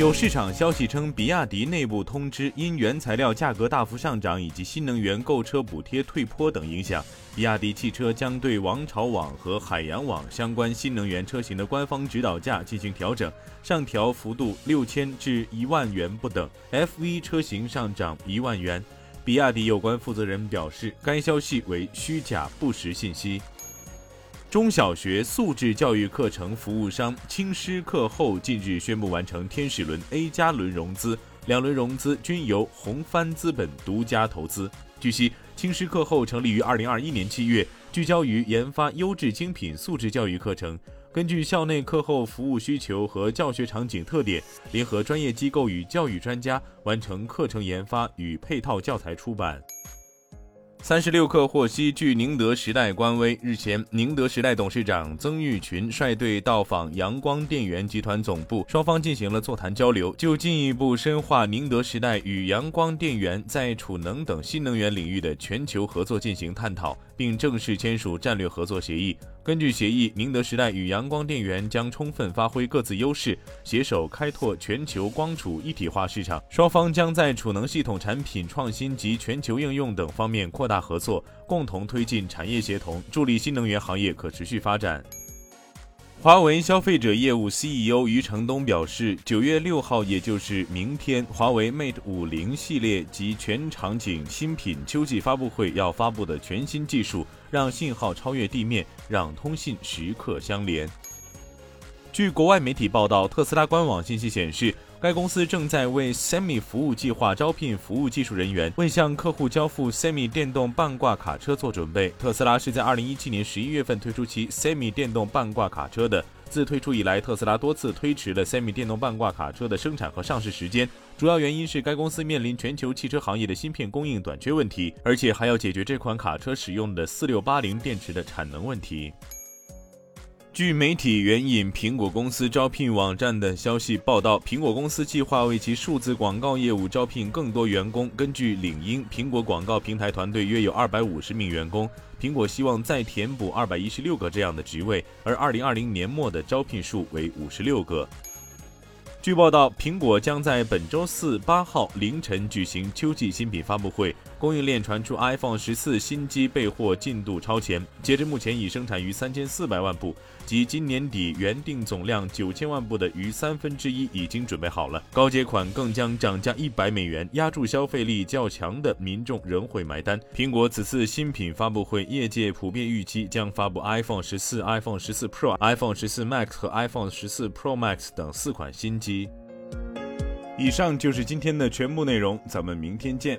有市场消息称，比亚迪内部通知，因原材料价格大幅上涨以及新能源购车补贴退坡等影响，比亚迪汽车将对王朝网和海洋网相关新能源车型的官方指导价进行调整，上调幅度六千至一万元不等，FV 车型上涨一万元。比亚迪有关负责人表示，该消息为虚假不实信息。中小学素质教育课程服务商青师课后近日宣布完成天使轮 A 加轮融资，两轮融资均由红帆资本独家投资。据悉，青师课后成立于二零二一年七月，聚焦于研发优质精品素质教育课程。根据校内课后服务需求和教学场景特点，联合专业机构与教育专家完成课程研发与配套教材出版。三十六氪获悉，据宁德时代官微，日前，宁德时代董事长曾毓群率队到访阳光电源集团总部，双方进行了座谈交流，就进一步深化宁德时代与阳光电源在储能等新能源领域的全球合作进行探讨，并正式签署战略合作协议。根据协议，宁德时代与阳光电源将充分发挥各自优势，携手开拓全球光储一体化市场。双方将在储能系统产品创新及全球应用等方面扩大合作，共同推进产业协同，助力新能源行业可持续发展。华为消费者业务 CEO 余承东表示，九月六号，也就是明天，华为 Mate 五零系列及全场景新品秋季发布会要发布的全新技术，让信号超越地面，让通信时刻相连。据国外媒体报道，特斯拉官网信息显示。该公司正在为 Semi 服务计划招聘服务技术人员，为向客户交付 Semi 电动半挂卡车做准备。特斯拉是在2017年11月份推出其 Semi 电动半挂卡车的。自推出以来，特斯拉多次推迟了 Semi 电动半挂卡车的生产和上市时间，主要原因是该公司面临全球汽车行业的芯片供应短缺问题，而且还要解决这款卡车使用的4680电池的产能问题。据媒体援引苹果公司招聘网站的消息报道，苹果公司计划为其数字广告业务招聘更多员工。根据领英，苹果广告平台团队约有二百五十名员工，苹果希望再填补二百一十六个这样的职位，而二零二零年末的招聘数为五十六个。据报道，苹果将在本周四八号凌晨举行秋季新品发布会。供应链传出 iPhone 十四新机备货进度超前，截至目前已生产逾三千四百万部，即今年底原定总量九千万部的逾三分之一已经准备好了。高阶款更将涨价一百美元，压住消费力较强的民众仍会买单。苹果此次新品发布会，业界普遍预期将发布 iPhone 十四、iPhone 十四 Pro、iPhone 十四 Max 和 iPhone 十四 Pro Max 等四款新机。以上就是今天的全部内容，咱们明天见。